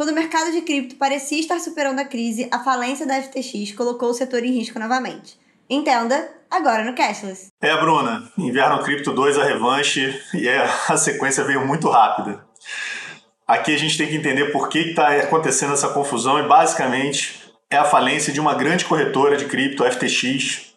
Quando o mercado de cripto parecia estar superando a crise, a falência da FTX colocou o setor em risco novamente. Entenda agora no Cashless. É, Bruna, Inverno Cripto 2 a revanche e a sequência veio muito rápida. Aqui a gente tem que entender por que está acontecendo essa confusão e basicamente é a falência de uma grande corretora de cripto, a FTX.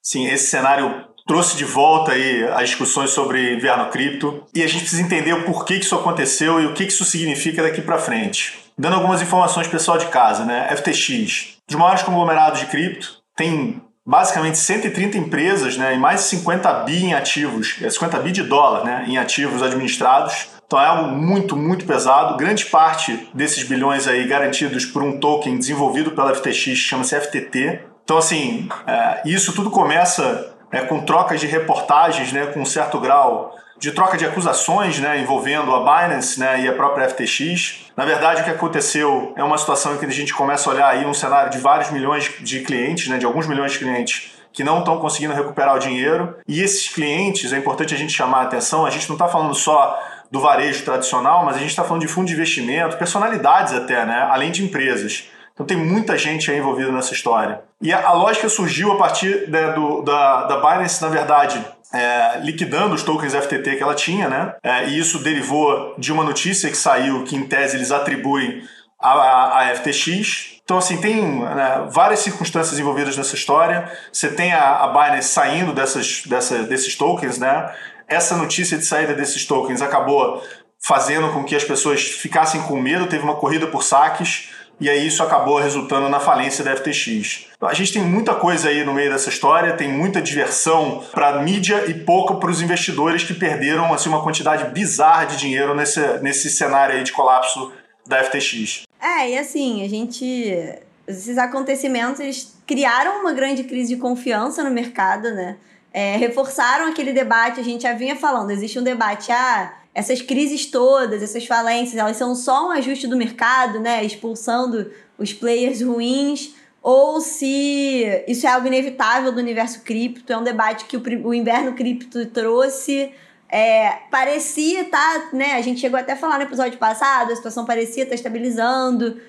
Sim, esse cenário trouxe de volta aí as discussões sobre inverno cripto e a gente precisa entender o porquê que isso aconteceu e o que isso significa daqui para frente. Dando algumas informações pessoal de casa, né? FTX, dos maiores conglomerados de cripto, tem basicamente 130 empresas né, e mais de 50 bi em ativos, 50 bi de dólar né, em ativos administrados. Então é algo muito, muito pesado. Grande parte desses bilhões aí garantidos por um token desenvolvido pela FTX, chama-se FTT. Então, assim, é, isso tudo começa é, com trocas de reportagens, né, com um certo grau de troca de acusações né, envolvendo a Binance né, e a própria FTX. Na verdade, o que aconteceu é uma situação em que a gente começa a olhar aí um cenário de vários milhões de clientes, né, de alguns milhões de clientes que não estão conseguindo recuperar o dinheiro. E esses clientes, é importante a gente chamar a atenção, a gente não está falando só do varejo tradicional, mas a gente está falando de fundo de investimento, personalidades até, né? além de empresas. Então tem muita gente aí envolvida nessa história. E a, a lógica surgiu a partir né, do, da, da Binance, na verdade, é, liquidando os tokens FTT que ela tinha, né? É, e isso derivou de uma notícia que saiu que, em tese, eles atribuem a, a FTX. Então, assim, tem né, várias circunstâncias envolvidas nessa história. Você tem a, a Binance saindo dessas, dessa, desses tokens, né? essa notícia de saída desses tokens acabou fazendo com que as pessoas ficassem com medo, teve uma corrida por saques, e aí isso acabou resultando na falência da FTX. Então, a gente tem muita coisa aí no meio dessa história, tem muita diversão para a mídia e pouco para os investidores que perderam assim, uma quantidade bizarra de dinheiro nesse, nesse cenário aí de colapso da FTX. É, e assim, a gente. Esses acontecimentos eles criaram uma grande crise de confiança no mercado, né? é, reforçaram aquele debate, a gente já vinha falando, existe um debate, ah, essas crises todas, essas falências, elas são só um ajuste do mercado, né, expulsando os players ruins, ou se isso é algo inevitável do universo cripto, é um debate que o, o inverno cripto trouxe, é, parecia estar, tá, né? A gente chegou até a falar no episódio passado, a situação parecia estar tá estabilizando,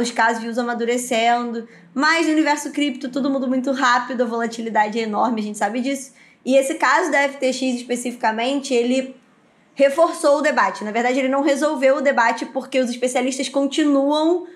os casos de uso amadurecendo, mas no universo cripto tudo muda muito rápido, a volatilidade é enorme, a gente sabe disso. E esse caso da FTX especificamente, ele reforçou o debate. Na verdade, ele não resolveu o debate porque os especialistas continuam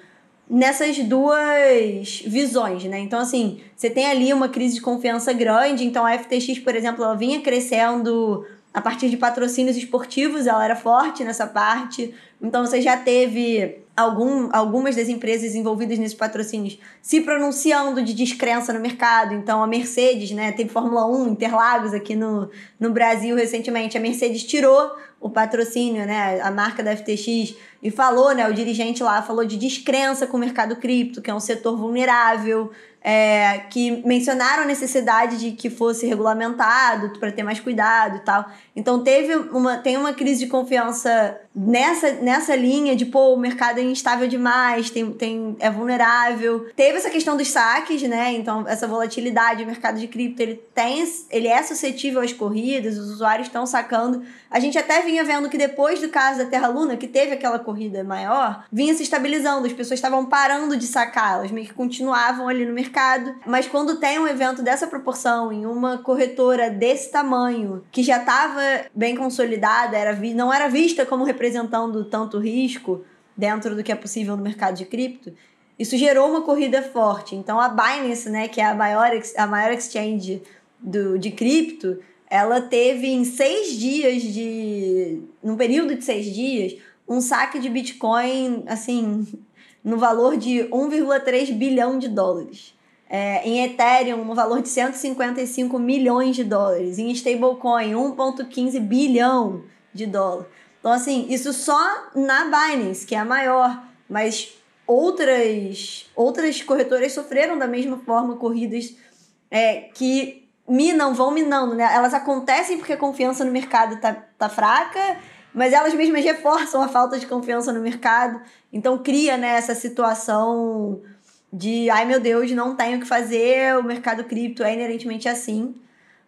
nessas duas visões, né? Então, assim, você tem ali uma crise de confiança grande. Então, a FTX, por exemplo, ela vinha crescendo a partir de patrocínios esportivos, ela era forte nessa parte. Então você já teve algum, algumas das empresas envolvidas nesses patrocínios se pronunciando de descrença no mercado. Então a Mercedes, né, teve Fórmula 1 Interlagos aqui no, no Brasil recentemente. A Mercedes tirou o patrocínio, né, a marca da FTX e falou, né, o dirigente lá falou de descrença com o mercado cripto, que é um setor vulnerável, é, que mencionaram a necessidade de que fosse regulamentado para ter mais cuidado e tal. Então teve uma, tem uma crise de confiança nessa, nessa linha de pô, o mercado é instável demais, tem, tem, é vulnerável. Teve essa questão dos saques, né? Então, essa volatilidade, o mercado de cripto, ele tem, ele é suscetível às corridas, os usuários estão sacando. A gente até vinha vendo que depois do caso da Terra Luna, que teve aquela corrida maior, vinha se estabilizando, as pessoas estavam parando de sacar, elas meio que continuavam ali no mercado. Mas quando tem um evento dessa proporção em uma corretora desse tamanho, que já estava bem consolidada, era não era vista como representando tanto risco dentro do que é possível no mercado de cripto, isso gerou uma corrida forte. Então a Binance, né, que é a maior, a maior exchange do, de cripto, ela teve em seis dias de. num período de seis dias, um saque de Bitcoin, assim, no valor de 1,3 bilhão de dólares é, em Ethereum no valor de 155 milhões de dólares, em stablecoin 1,15 bilhão de dólar. Então, assim, isso só na Binance, que é a maior, mas outras, outras corretoras sofreram da mesma forma corridas é, que minam, vão minando, né? Elas acontecem porque a confiança no mercado tá, tá fraca, mas elas mesmas reforçam a falta de confiança no mercado. Então cria né, essa situação de ai meu Deus, não tenho o que fazer, o mercado cripto é inerentemente assim.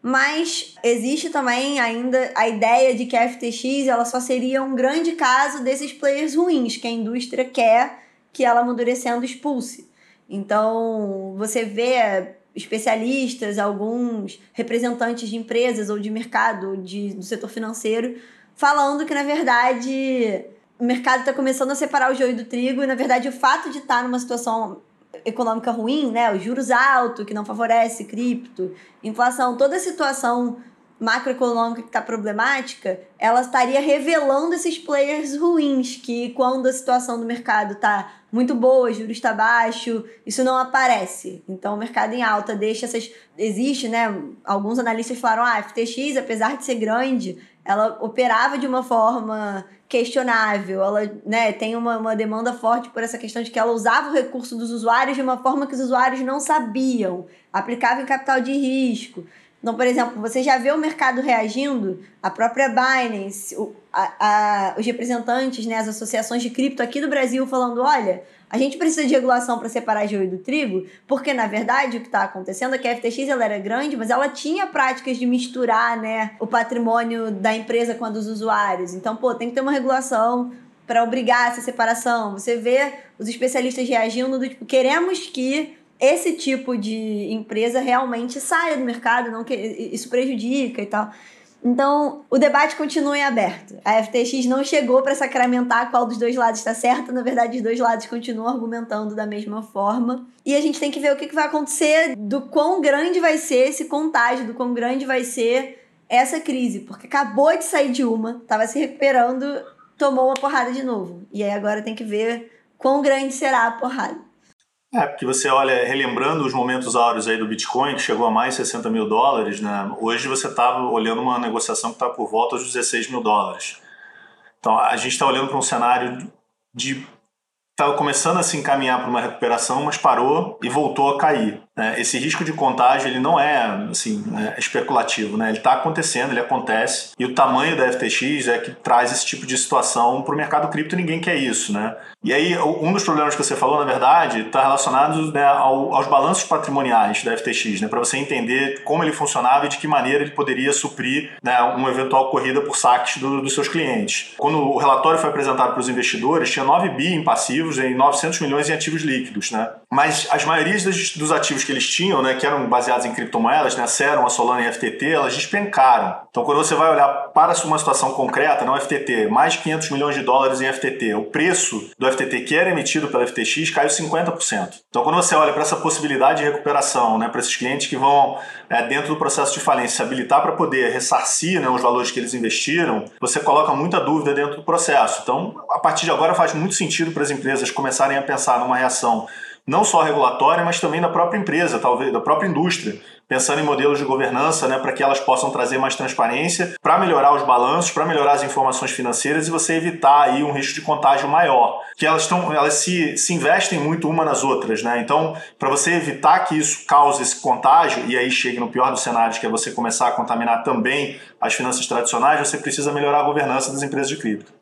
Mas existe também ainda a ideia de que a FTX ela só seria um grande caso desses players ruins que a indústria quer que ela amadurecendo expulse. Então, você vê especialistas, alguns representantes de empresas ou de mercado, de, do setor financeiro, falando que, na verdade, o mercado está começando a separar o joio do trigo e, na verdade, o fato de estar tá numa situação econômica ruim, né, os juros altos, que não favorece cripto, inflação, toda a situação macroeconômica que está problemática, ela estaria revelando esses players ruins, que quando a situação do mercado está muito boa, juros está baixo, isso não aparece. Então o mercado em alta deixa essas. Existe, né? Alguns analistas falaram, ah, a FTX, apesar de ser grande, ela operava de uma forma questionável, ela né, tem uma, uma demanda forte por essa questão de que ela usava o recurso dos usuários de uma forma que os usuários não sabiam, aplicava em capital de risco. Então, por exemplo, você já vê o mercado reagindo, a própria Binance, o, a, a, os representantes, né, as associações de cripto aqui do Brasil falando: olha, a gente precisa de regulação para separar joio do trigo, porque na verdade o que está acontecendo é que a FTX ela era grande, mas ela tinha práticas de misturar né, o patrimônio da empresa com a dos usuários. Então, pô, tem que ter uma regulação para obrigar essa separação. Você vê os especialistas reagindo do tipo: queremos que esse tipo de empresa realmente saia do mercado, não que isso prejudica e tal. Então, o debate continua em aberto. A FTX não chegou para sacramentar qual dos dois lados está certo, na verdade, os dois lados continuam argumentando da mesma forma. E a gente tem que ver o que vai acontecer, do quão grande vai ser esse contágio, do quão grande vai ser essa crise, porque acabou de sair de uma, estava se recuperando, tomou uma porrada de novo. E aí agora tem que ver quão grande será a porrada. É, porque você olha, relembrando os momentos áureos aí do Bitcoin, que chegou a mais 60 mil dólares, né? Hoje você está olhando uma negociação que está por volta dos 16 mil dólares. Então a gente está olhando para um cenário de estava começando a se encaminhar para uma recuperação, mas parou e voltou a cair. Né? Esse risco de contágio ele não é assim é especulativo, né? ele está acontecendo, ele acontece e o tamanho da FTX é que traz esse tipo de situação para o mercado cripto. Ninguém quer isso, né? E aí um dos problemas que você falou, na verdade, está relacionado né, ao, aos balanços patrimoniais da FTX, né? Para você entender como ele funcionava e de que maneira ele poderia suprir né, uma eventual corrida por saques do, dos seus clientes. Quando o relatório foi apresentado para os investidores, tinha 9 bi em passivos e 900 milhões em ativos líquidos, né? Mas as maiorias dos, ativos que eles tinham, né, que eram baseados em criptomoedas, né, a Serum, a Solana e a FTT, elas despencaram. Então, quando você vai olhar para uma situação concreta, não FTT, mais de 500 milhões de dólares em FTT, o preço do FTT que era emitido pela FTX caiu 50%. Então, quando você olha para essa possibilidade de recuperação, né, para esses clientes que vão, é, dentro do processo de falência, se habilitar para poder ressarcir né, os valores que eles investiram, você coloca muita dúvida dentro do processo. Então, a partir de agora, faz muito sentido para as empresas começarem a pensar numa reação não só regulatória, mas também da própria empresa, talvez da própria indústria, pensando em modelos de governança, né, para que elas possam trazer mais transparência, para melhorar os balanços, para melhorar as informações financeiras e você evitar aí um risco de contágio maior, que elas estão, elas se, se investem muito uma nas outras, né? Então, para você evitar que isso cause esse contágio e aí chegue no pior dos cenários, que é você começar a contaminar também as finanças tradicionais, você precisa melhorar a governança das empresas de cripto.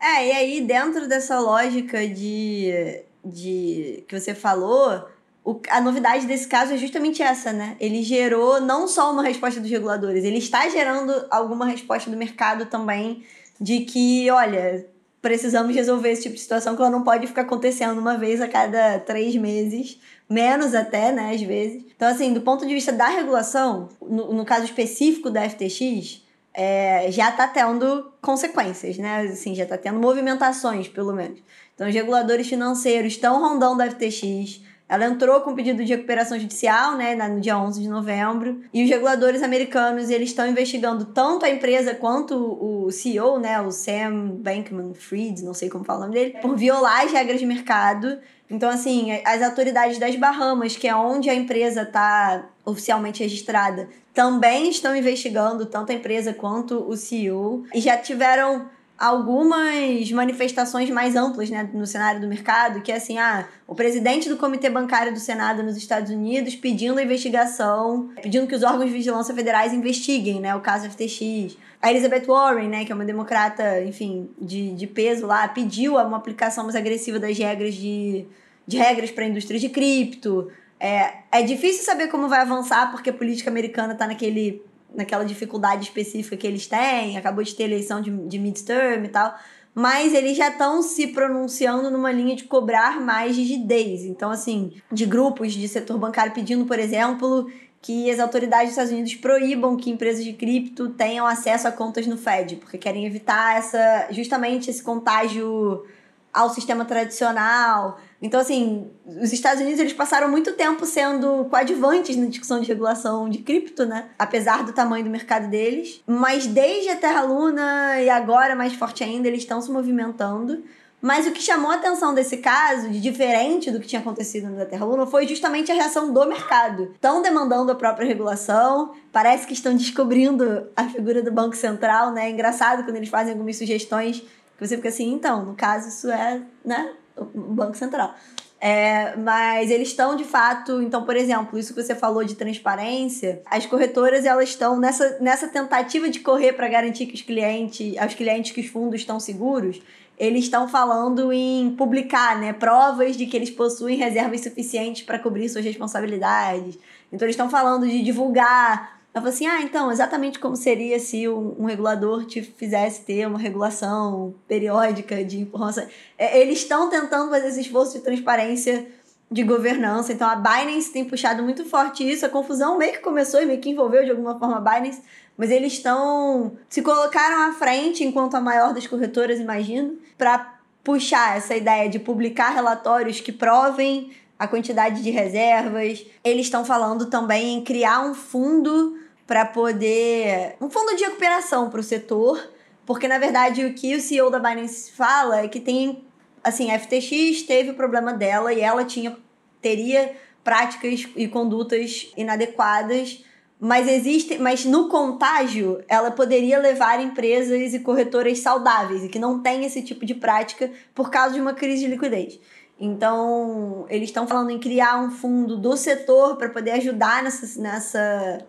É, e aí dentro dessa lógica de de que você falou, o, a novidade desse caso é justamente essa, né? Ele gerou não só uma resposta dos reguladores, ele está gerando alguma resposta do mercado também de que, olha, precisamos resolver esse tipo de situação que ela não pode ficar acontecendo uma vez a cada três meses, menos até, né, às vezes. Então, assim, do ponto de vista da regulação, no, no caso específico da FTX, é, já está tendo consequências, né? Assim, já está tendo movimentações, pelo menos. Então, os reguladores financeiros estão rondando a FTX. Ela entrou com pedido de recuperação judicial, né, no dia 11 de novembro, e os reguladores americanos, eles estão investigando tanto a empresa quanto o CEO, né, o Sam Bankman-Fried, não sei como fala o nome dele, por violar as regras de mercado. Então, assim, as autoridades das Bahamas, que é onde a empresa está oficialmente registrada, também estão investigando tanto a empresa quanto o CEO e já tiveram algumas manifestações mais amplas né, no cenário do mercado, que é assim, ah, o presidente do Comitê Bancário do Senado nos Estados Unidos pedindo a investigação, pedindo que os órgãos de vigilância federais investiguem né, o caso FTX. A Elizabeth Warren, né, que é uma democrata, enfim, de, de peso lá, pediu uma aplicação mais agressiva das regras de, de regras para a indústria de cripto. É, é difícil saber como vai avançar, porque a política americana está naquele, naquela dificuldade específica que eles têm, acabou de ter eleição de, de midterm e tal, mas eles já estão se pronunciando numa linha de cobrar mais rigidez. Então, assim, de grupos de setor bancário pedindo, por exemplo, que as autoridades dos Estados Unidos proíbam que empresas de cripto tenham acesso a contas no Fed, porque querem evitar essa justamente esse contágio ao sistema tradicional. Então, assim, os Estados Unidos eles passaram muito tempo sendo coadjuvantes na discussão de regulação de cripto, né? Apesar do tamanho do mercado deles. Mas desde a Terra Luna e agora mais forte ainda, eles estão se movimentando. Mas o que chamou a atenção desse caso, de diferente do que tinha acontecido no Terra Luna, foi justamente a reação do mercado. Estão demandando a própria regulação, parece que estão descobrindo a figura do Banco Central, né? É engraçado quando eles fazem algumas sugestões que você fica assim, então, no caso, isso é, né, Banco Central. É, mas eles estão de fato, então, por exemplo, isso que você falou de transparência, as corretoras elas estão nessa, nessa tentativa de correr para garantir que os clientes, aos clientes que os fundos estão seguros, eles estão falando em publicar, né, provas de que eles possuem reservas suficientes para cobrir suas responsabilidades. Então eles estão falando de divulgar eu falei assim, ah, então, exatamente como seria se um, um, regulador te fizesse ter uma regulação periódica de informação. É, eles estão tentando fazer esse esforço de transparência de governança. Então, a Binance tem puxado muito forte isso. A confusão meio que começou e meio que envolveu de alguma forma a Binance, mas eles estão... se colocaram à frente, enquanto a maior das corretoras, imagino, para puxar essa ideia de publicar relatórios que provem a quantidade de reservas. Eles estão falando também em criar um fundo para poder. um fundo de recuperação para o setor, porque na verdade o que o CEO da Binance fala é que tem. Assim, a FTX teve o problema dela e ela tinha teria práticas e condutas inadequadas mas existe, mas no contágio ela poderia levar empresas e corretoras saudáveis e que não têm esse tipo de prática por causa de uma crise de liquidez. Então, eles estão falando em criar um fundo do setor para poder ajudar nessa, nessa,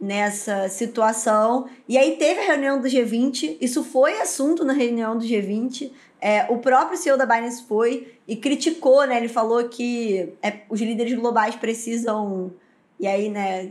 nessa situação. E aí teve a reunião do G20, isso foi assunto na reunião do G20. É, o próprio CEO da Binance foi e criticou, né? Ele falou que é, os líderes globais precisam, e aí, né,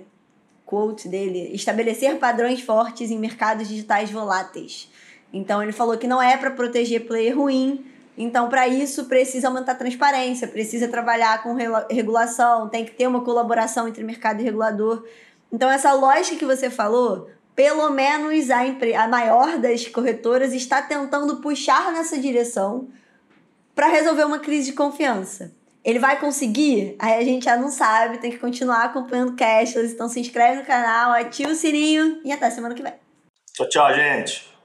quote dele, estabelecer padrões fortes em mercados digitais voláteis. Então ele falou que não é para proteger player ruim, então, para isso, precisa aumentar a transparência, precisa trabalhar com regulação, tem que ter uma colaboração entre mercado e regulador. Então, essa lógica que você falou, pelo menos a, a maior das corretoras está tentando puxar nessa direção para resolver uma crise de confiança. Ele vai conseguir? Aí a gente já não sabe, tem que continuar acompanhando Cashless. Então se inscreve no canal, ativa o sininho e até semana que vem. Tchau, tchau, gente.